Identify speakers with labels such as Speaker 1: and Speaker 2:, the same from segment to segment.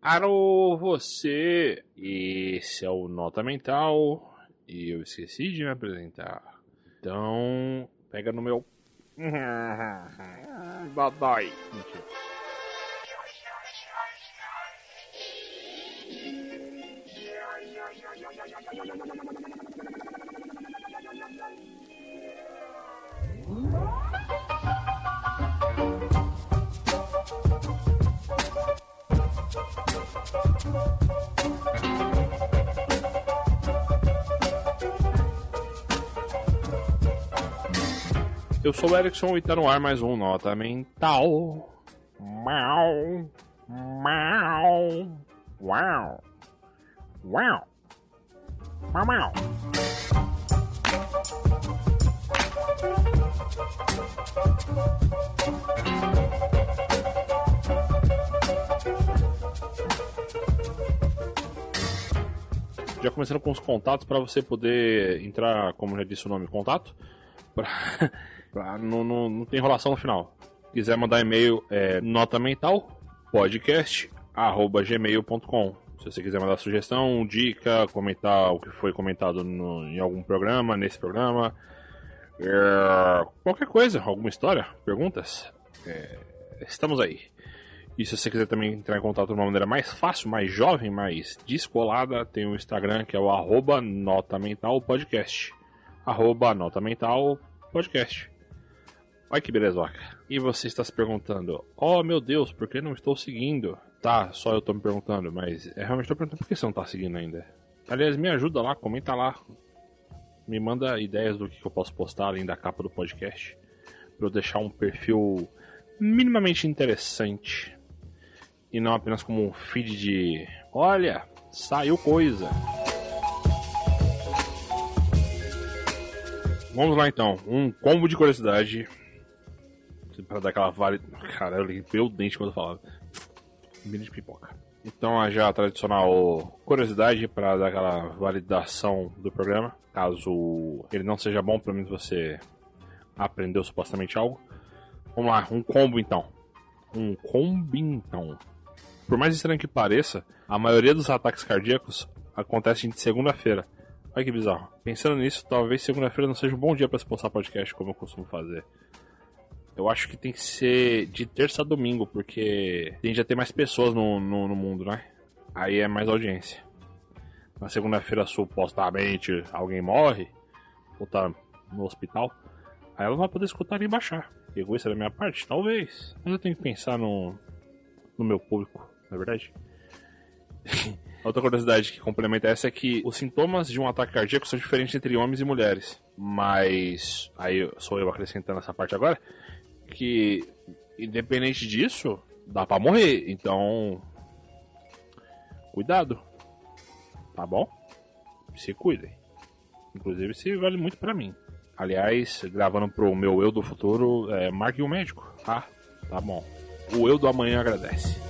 Speaker 1: Alô, você! Esse é o Nota Mental e eu esqueci de me apresentar. Então, pega no meu. Dodói. Mentira. Eu sou o Erickson e tá no ar mais um Nota Mental. Mau. Mau. Uau. Uau. Mau, mau. Já começando com os contatos para você poder entrar, como já disse o nome, contato. Pra, pra não, não, não tem enrolação no final. Quiser mandar e-mail, é nota mental podcast arroba gmail.com. Se você quiser mandar sugestão, dica, comentar o que foi comentado no, em algum programa, nesse programa, é, qualquer coisa, alguma história, perguntas, é, estamos aí. E se você quiser também entrar em contato de uma maneira mais fácil, mais jovem, mais descolada, tem o Instagram que é o arroba Nota Mental Podcast. Arroba Nota Mental Podcast. Olha que belezoca. E você está se perguntando, oh meu Deus, por que não estou seguindo? Tá, só eu estou me perguntando, mas é realmente estou perguntando por que você não está seguindo ainda. Aliás, me ajuda lá, comenta lá. Me manda ideias do que eu posso postar além da capa do podcast. Para eu deixar um perfil minimamente interessante e não apenas como um feed de olha, saiu coisa. Vamos lá então, um combo de curiosidade para dar aquela vale. Cara, eu limpei o dente quando eu falava. Mini de pipoca. Então a já tradicional curiosidade para dar aquela validação do programa, caso ele não seja bom, pelo menos você aprendeu supostamente algo. Vamos lá, um combo então. Um combo então. Por mais estranho que pareça, a maioria dos ataques cardíacos acontecem de segunda-feira. Olha que bizarro. Pensando nisso, talvez segunda-feira não seja um bom dia para se postar podcast como eu costumo fazer. Eu acho que tem que ser de terça a domingo, porque tende a ter mais pessoas no, no, no mundo, né? Aí é mais audiência. Na segunda-feira, supostamente, alguém morre, ou tá no hospital, aí ela não vai poder escutar nem baixar. Egoísta da minha parte? Talvez. Mas eu tenho que pensar no, no meu público na é verdade? Outra curiosidade que complementa essa é que os sintomas de um ataque cardíaco são diferentes entre homens e mulheres. Mas, aí sou eu acrescentando essa parte agora, que independente disso, dá pra morrer. Então, cuidado. Tá bom? Se cuidem. Inclusive, isso vale muito para mim. Aliás, gravando pro meu eu do futuro, é, marque um médico, tá? Tá bom. O eu do amanhã agradece.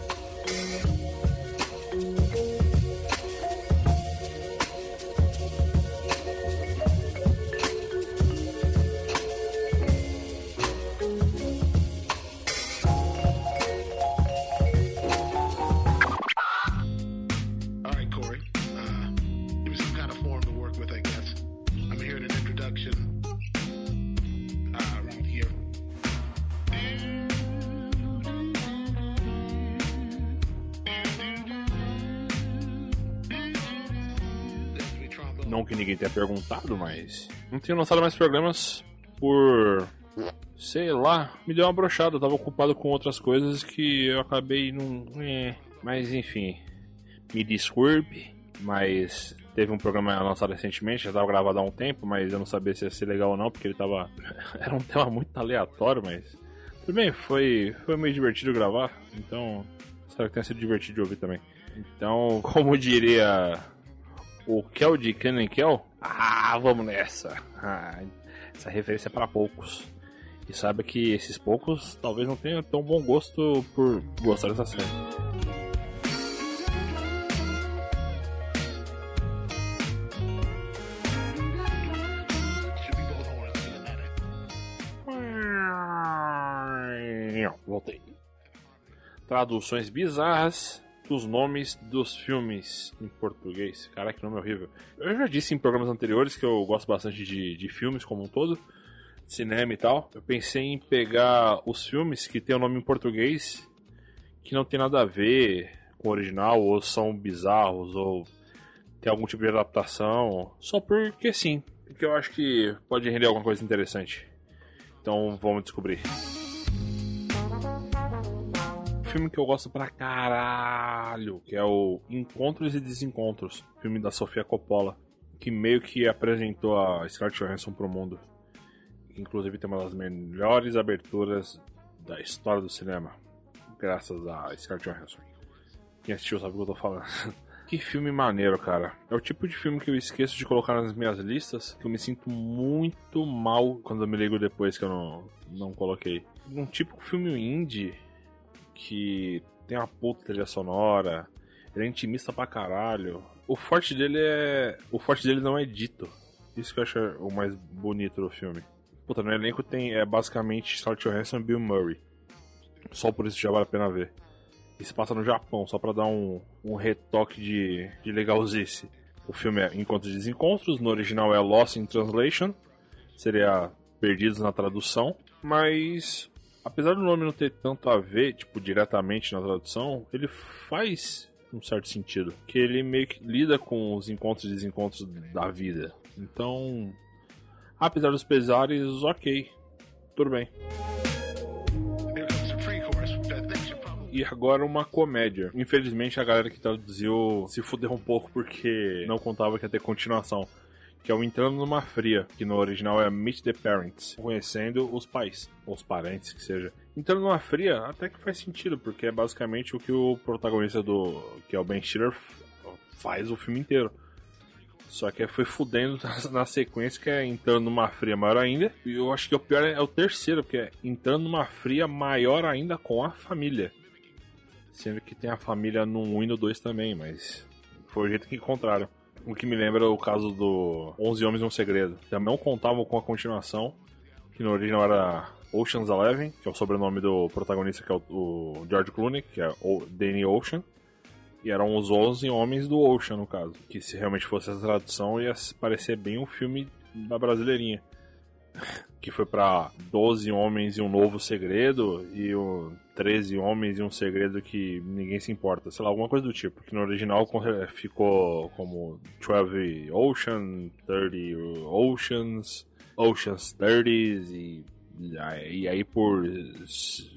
Speaker 1: Não que ninguém tenha perguntado, mas. Não tenho lançado mais programas por. Sei lá, me deu uma brochada. Eu tava ocupado com outras coisas que eu acabei não. É, mas enfim. Me desculpe, mas teve um programa lançado recentemente, já tava gravado há um tempo, mas eu não sabia se ia ser legal ou não, porque ele tava. Era um tema muito aleatório, mas. Tudo bem, foi, foi meio divertido gravar, então. Espero que tenha sido divertido de ouvir também. Então, como diria o Kel de Kenan Kel? Ah, vamos nessa. Ah, essa referência é para poucos. E saiba que esses poucos talvez não tenham tão bom gosto por gostar dessa série. Voltei. Traduções bizarras dos nomes dos filmes em português. Cara, que nome horrível. Eu já disse em programas anteriores que eu gosto bastante de, de filmes como um todo, cinema e tal. Eu pensei em pegar os filmes que tem o nome em português que não tem nada a ver com o original, ou são bizarros, ou tem algum tipo de adaptação, só porque sim. Porque eu acho que pode render alguma coisa interessante. Então vamos descobrir. Filme que eu gosto pra caralho, que é o Encontros e Desencontros, filme da Sofia Coppola, que meio que apresentou a Scarlett Johansson pro mundo. Inclusive tem uma das melhores aberturas da história do cinema, graças a Scarlett Johansson. Quem assistiu sabe o que eu tô falando. Que filme maneiro, cara. É o tipo de filme que eu esqueço de colocar nas minhas listas, que eu me sinto muito mal quando eu me ligo depois que eu não, não coloquei. Um tipo de filme indie que tem uma puta trilha sonora, ele é intimista pra caralho. O forte dele é. O forte dele não é dito. Isso que eu acho o mais bonito do filme. Puta, no elenco tem é basicamente Scarlett Johansson e Bill Murray. Só por isso já vale a pena ver. E se passa no Japão, só para dar um, um retoque de, de legalzice. O filme é Encontros e Desencontros, no original é Lost in Translation, seria Perdidos na tradução, mas apesar do nome não ter tanto a ver, tipo, diretamente na tradução, ele faz um certo sentido, que ele meio que lida com os encontros e desencontros da vida. Então, apesar dos pesares, ok, tudo bem. E agora uma comédia. Infelizmente a galera que traduziu se fudeu um pouco porque não contava que ia ter continuação. Que é o Entrando numa Fria, que no original é Meet the Parents, conhecendo os pais, ou os parentes que seja. Entrando numa Fria até que faz sentido, porque é basicamente o que o protagonista do. que é o Ben Stiller faz o filme inteiro. Só que foi fudendo na sequência, que é entrando numa fria maior ainda. E eu acho que o pior é o terceiro, porque é entrando numa fria maior ainda com a família. Sendo que tem a família no 1 e no 2 também, mas foi o jeito que encontraram. O que me lembra o caso do 11 Homens e um Segredo. Também não contavam com a continuação, que no original era Ocean's Eleven, que é o sobrenome do protagonista, que é o, George Clooney, que é o Danny Ocean. E eram os 11 homens do Ocean, no caso. Que se realmente fosse essa tradução, ia parecer bem um filme da brasileirinha. Que foi pra 12 homens e um novo segredo, e o 13 homens e um segredo que ninguém se importa. Sei lá, alguma coisa do tipo. Que no original ficou como 12 Ocean, 30 Oceans, Oceans 30 e e aí por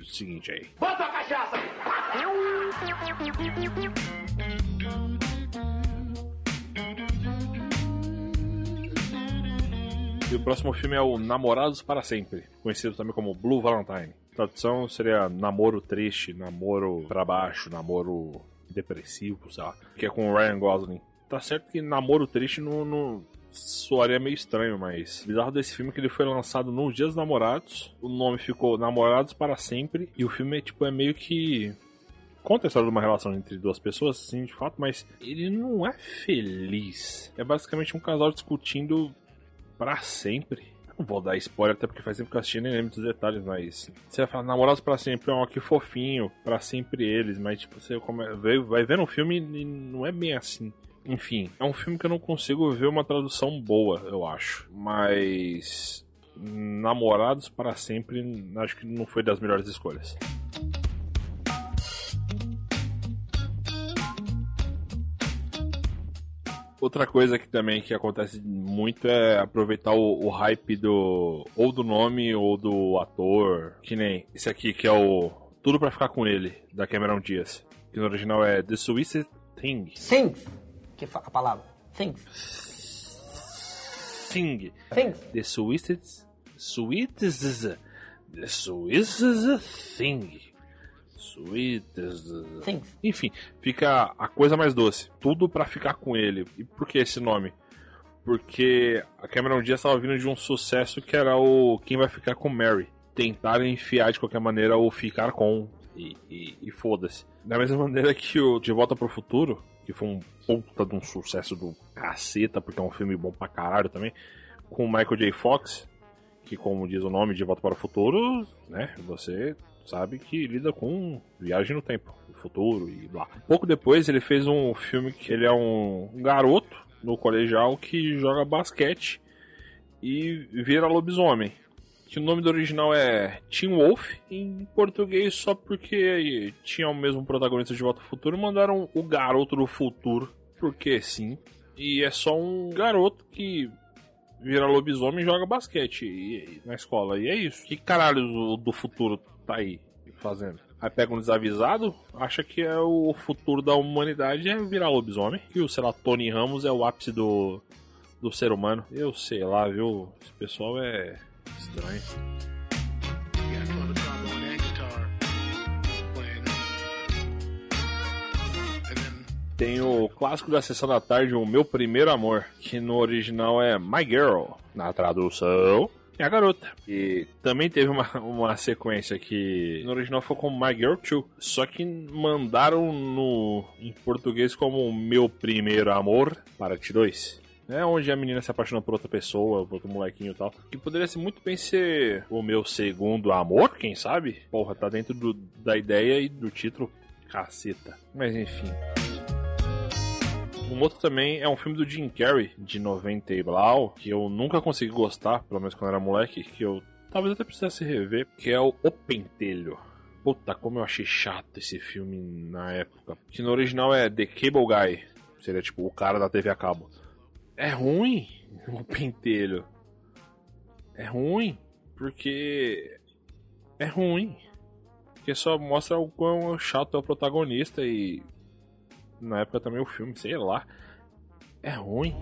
Speaker 1: seguinte aí. Bota a cachaça! E o próximo filme é o Namorados para Sempre, conhecido também como Blue Valentine. Tradução seria namoro triste, namoro para baixo, namoro depressivo, sei lá. Que é com o Ryan Gosling. Tá certo que namoro triste não, não soaria meio estranho, mas bizarro desse filme é que ele foi lançado nos Dias Namorados. O nome ficou Namorados para Sempre. E o filme é, tipo, é meio que conta a história de uma relação entre duas pessoas, sim, de fato, mas ele não é feliz. É basicamente um casal discutindo para sempre. Não vou dar spoiler, até porque faz tempo que eu assisti nem lembro dos detalhes, mas. Você vai falar, namorados para sempre, ó, que fofinho, para sempre eles, mas tipo, você vai vendo um filme e não é bem assim. Enfim, é um filme que eu não consigo ver uma tradução boa, eu acho. Mas. Namorados para sempre, acho que não foi das melhores escolhas. Outra coisa que também que acontece muito é aproveitar o, o, hype do ou do nome ou do ator, que nem esse aqui que é o Tudo para ficar com ele da Cameron Diaz, que no original é The Sweetest Thing.
Speaker 2: Things, que a palavra. Things.
Speaker 1: Thing.
Speaker 2: Things.
Speaker 1: The Sweetest Sweetest The Sweetest Thing. Sweetest.
Speaker 2: Sim.
Speaker 1: Enfim, fica a coisa mais doce. Tudo para ficar com ele. E por que esse nome? Porque a Cameron Diaz estava vindo de um sucesso que era o Quem Vai Ficar com Mary. Tentar enfiar de qualquer maneira o ficar com. E, e, e foda-se. Da mesma maneira que o De Volta pro Futuro, que foi um puta de um sucesso do caceta, porque é um filme bom pra caralho também, com o Michael J. Fox, que como diz o nome de Volta para o Futuro, né, você sabe que lida com viagem no tempo, no futuro e blá. Pouco depois ele fez um filme que ele é um garoto no colegial que joga basquete e vira lobisomem. Que o nome do original é Teen Wolf, em português só porque tinha o mesmo protagonista de Volta ao Futuro, mandaram o garoto do futuro, porque sim. E é só um garoto que vira lobisomem e joga basquete na escola. E é isso. Que caralho do futuro tá aí fazendo? Aí pega um desavisado, acha que é o futuro da humanidade é virar lobisomem. E o, sei lá, Tony Ramos é o ápice do, do ser humano. Eu sei lá, viu? Esse pessoal é estranho. Tem o clássico da sessão da tarde, O Meu Primeiro Amor, que no original é My Girl. Na tradução, a garota. E também teve uma, uma sequência que no original foi como My Girl 2, só que mandaram no em português como Meu Primeiro Amor, parte 2. É onde a menina se apaixona por outra pessoa, por outro molequinho e tal. Que poderia ser muito bem ser o meu segundo amor, quem sabe? Porra, tá dentro do, da ideia e do título. Caceta. Mas enfim. Um outro também é um filme do Jim Carrey, de 90 e blau, que eu nunca consegui gostar, pelo menos quando era moleque, que eu talvez até precisasse rever, que é o O Pentelho. Puta, como eu achei chato esse filme na época. Que no original é The Cable Guy. Seria tipo o cara da TV a cabo. É ruim o pentelho. É ruim porque é ruim. Porque só mostra o quão chato é o protagonista e na época também o filme, sei lá. É ruim.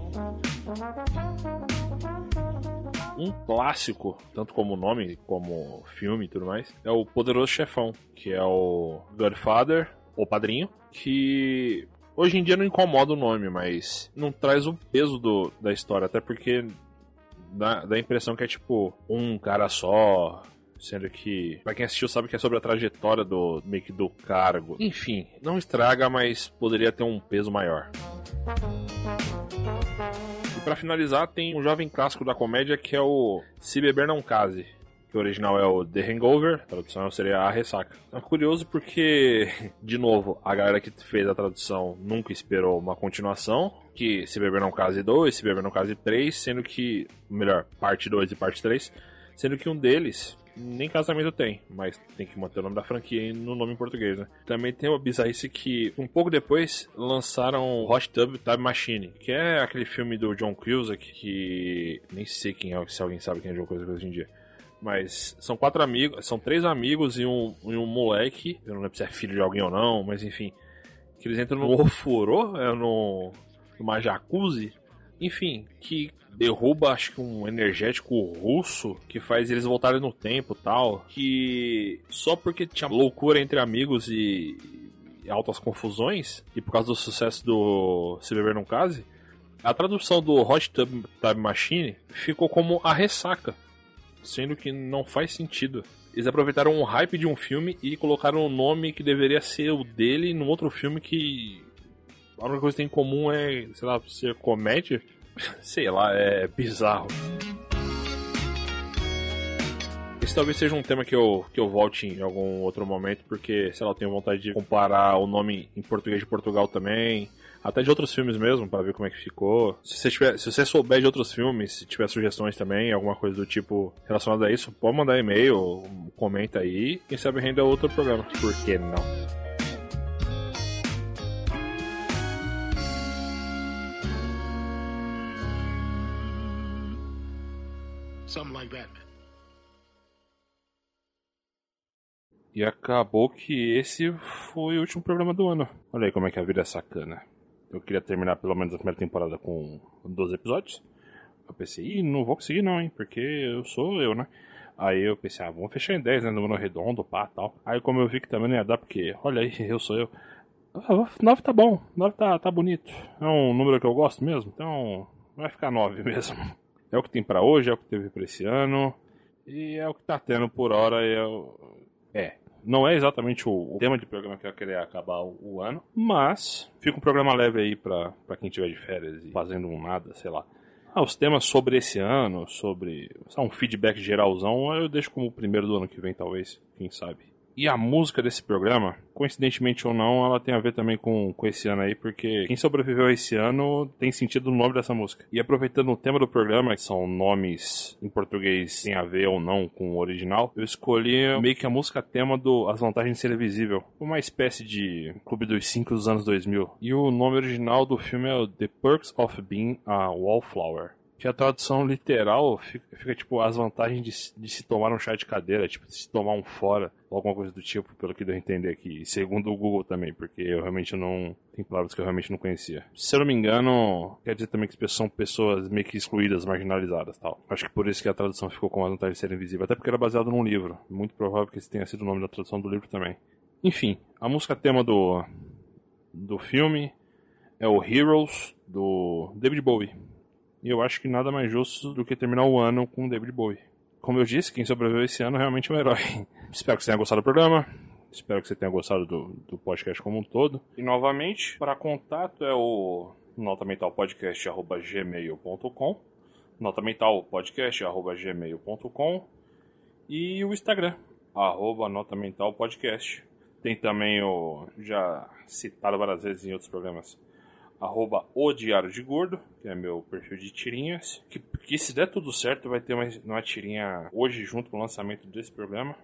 Speaker 1: Um clássico, tanto como nome, como filme e tudo mais, é o Poderoso Chefão, que é o Godfather, o padrinho, que hoje em dia não incomoda o nome, mas não traz o peso do, da história, até porque dá, dá a impressão que é tipo um cara só, Sendo que, pra quem assistiu, sabe que é sobre a trajetória do meio que do cargo. Enfim, não estraga, mas poderia ter um peso maior. E para finalizar, tem um jovem clássico da comédia que é o Se Beber Não Case. Que o original é o The Hangover, a tradução seria A Ressaca. É curioso porque, de novo, a galera que fez a tradução nunca esperou uma continuação, que Se Beber Não Case 2, Se Beber Não Case 3, sendo que, melhor, parte 2 e parte 3, sendo que um deles nem casamento tem, mas tem que manter o nome da franquia no nome em português, né? Também tem uma bizarrice que, um pouco depois, lançaram Hot Tub Time Machine, que é aquele filme do John Cusack, que nem sei quem é, se alguém sabe quem é John Cusack hoje em dia. Mas são quatro amigos, são três amigos e um, e um moleque, eu não lembro se é filho de alguém ou não, mas enfim, que eles entram no ofurô, é no, numa jacuzzi, enfim, que derruba, acho que um energético russo que faz eles voltarem no tempo tal. Que só porque tinha loucura entre amigos e, e altas confusões, e por causa do sucesso do Se Beber Não Case, a tradução do Hot Tub Time Machine ficou como a ressaca, sendo que não faz sentido. Eles aproveitaram o hype de um filme e colocaram o nome que deveria ser o dele num outro filme que a única coisa que tem em comum é, sei lá, ser comédia. sei lá, é bizarro. Esse talvez seja um tema que eu, que eu volte em algum outro momento, porque, sei lá, eu tenho vontade de comparar o nome em português de Portugal também, até de outros filmes mesmo, para ver como é que ficou. Se você, tiver, se você souber de outros filmes, se tiver sugestões também, alguma coisa do tipo relacionada a isso, pode mandar e-mail, comenta aí. Quem sabe renda outro programa. Por que não? Something like that. E acabou que esse foi o último programa do ano. Olha aí como é que a vida é sacana. Eu queria terminar pelo menos a primeira temporada com 12 episódios. Eu pensei, ih, não vou conseguir não, hein, porque eu sou eu, né? Aí eu pensei, ah, vamos fechar em 10, né, número redondo, pá, tal. Aí como eu vi que também não ia dar, porque, olha aí, eu sou eu. 9 tá bom, 9 tá, tá bonito. É um número que eu gosto mesmo, então vai ficar 9 mesmo. É o que tem para hoje, é o que teve para esse ano. E é o que tá tendo por hora. É, é. Não é exatamente o, o, tema de programa que eu querer acabar o, o, ano, mas fica um programa leve aí para quem tiver de férias e fazendo um nada, sei lá. Ah, os temas sobre esse ano, sobre um feedback geralzão, eu deixo como o primeiro do ano que vem, talvez, quem sabe. E a música desse programa, coincidentemente ou não, ela tem a ver também com, com esse ano aí, porque quem sobreviveu a esse ano tem sentido no nome dessa música. E aproveitando o tema do programa, que são nomes em português sem a ver ou não com o original, eu escolhi meio que a música tema do As Vantagens de Ser Invisível. Uma espécie de Clube dos Cinco dos anos 2000. E o nome original do filme é The Perks of Being a Wallflower que a tradução literal fica, fica, tipo as vantagens de, de, se tomar um chá de cadeira, tipo se tomar um fora, ou alguma coisa do tipo, pelo que deu a entender aqui. Segundo o Google também, porque eu realmente não. Tem palavras que eu realmente não conhecia. Se eu não me engano, quer dizer também que são pessoas meio que excluídas, marginalizadas tal. Acho que por isso que a tradução ficou com as vantagens de ser invisível, até porque era baseado num livro. Muito provável que esse tenha sido o nome da tradução do livro também. Enfim, a música tema do, do filme é o Heroes, do David Bowie. E eu acho que nada mais justo do que terminar o ano com David Bowie. Como eu disse, quem sobreviveu esse ano realmente é um herói. Espero que você tenha gostado do programa. Espero que você tenha gostado do, do podcast como um todo. E novamente, para contato é o notamentalpodcast.gmail.com notamentalpodcast.gmail.com e o Instagram, arroba notamentalpodcast. Tem também o, já citado várias vezes em outros programas, arroba o Diário de Gordo, que é meu perfil de tirinhas. Que, que se der tudo certo, vai ter uma, uma tirinha hoje junto com o lançamento desse programa.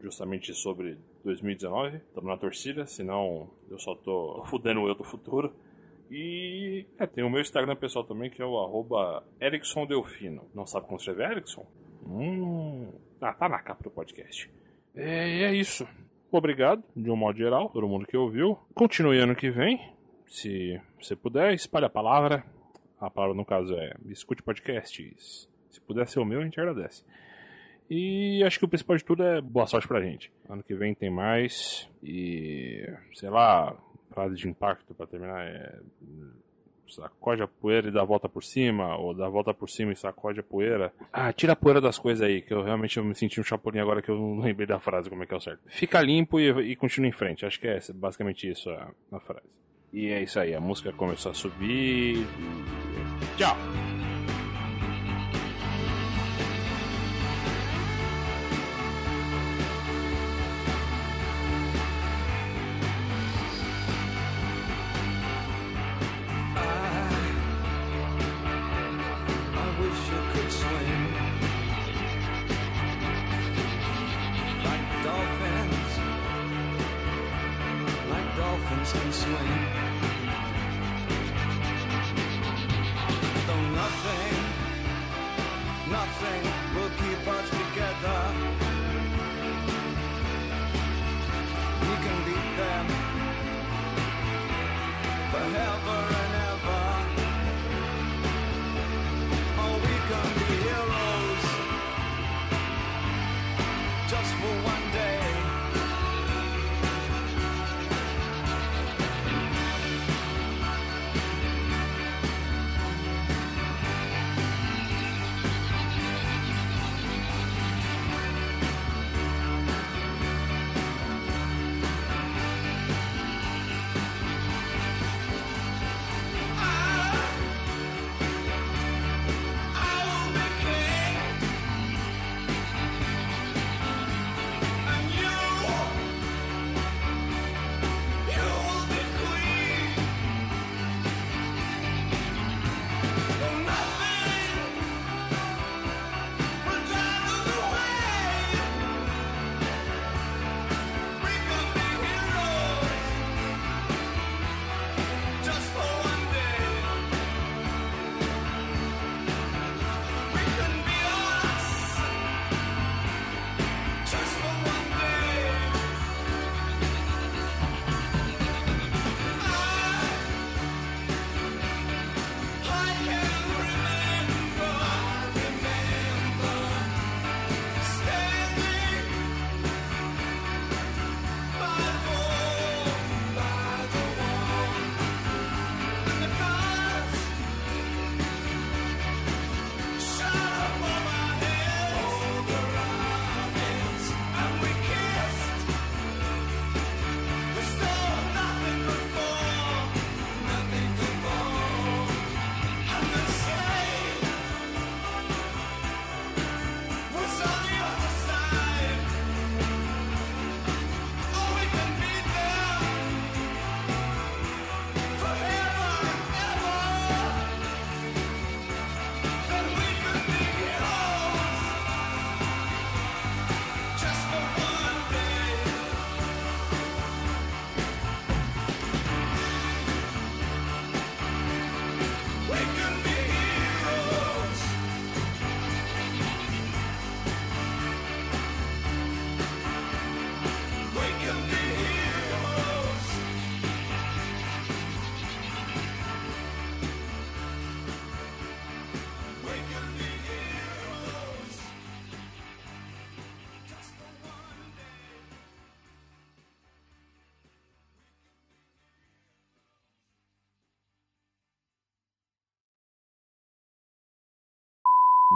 Speaker 1: Justamente sobre 2019. Estamos na torcida, senão eu só tô fudendo eu do futuro. E é, tem o meu Instagram pessoal também, que é o arroba Erickson Delfino. Não sabe como escrever Erickson? Hum. Ah, tá na capa do podcast. É, é isso. Obrigado, de um modo geral, todo mundo que ouviu. Continue ano que vem. Se você puder, espalhe a palavra. A palavra, no caso, é escute podcasts. Se puder ser o meu, a gente agradece. E acho que o principal de tudo é boa sorte pra gente. Ano que vem tem mais. E, sei lá, frase de impacto pra terminar é. Sacode a poeira e dá a volta por cima, ou dá a volta por cima e sacode a poeira. Ah, tira a poeira das coisas aí, que eu realmente me senti um chapulinho agora que eu não lembrei da frase, como é que é o certo. Fica limpo e, e continua em frente. Acho que é basicamente isso a, a frase. E é isso aí, a música começou a subir. Tchau!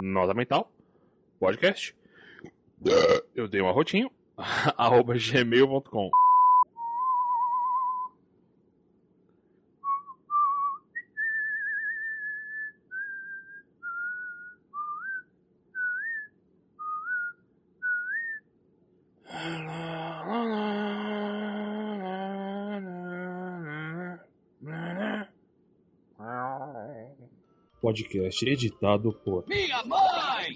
Speaker 1: Nota Mental, podcast. Eu dei um arrotinho, arroba gmail.com.
Speaker 3: podcast editado por
Speaker 4: Minha Mãe!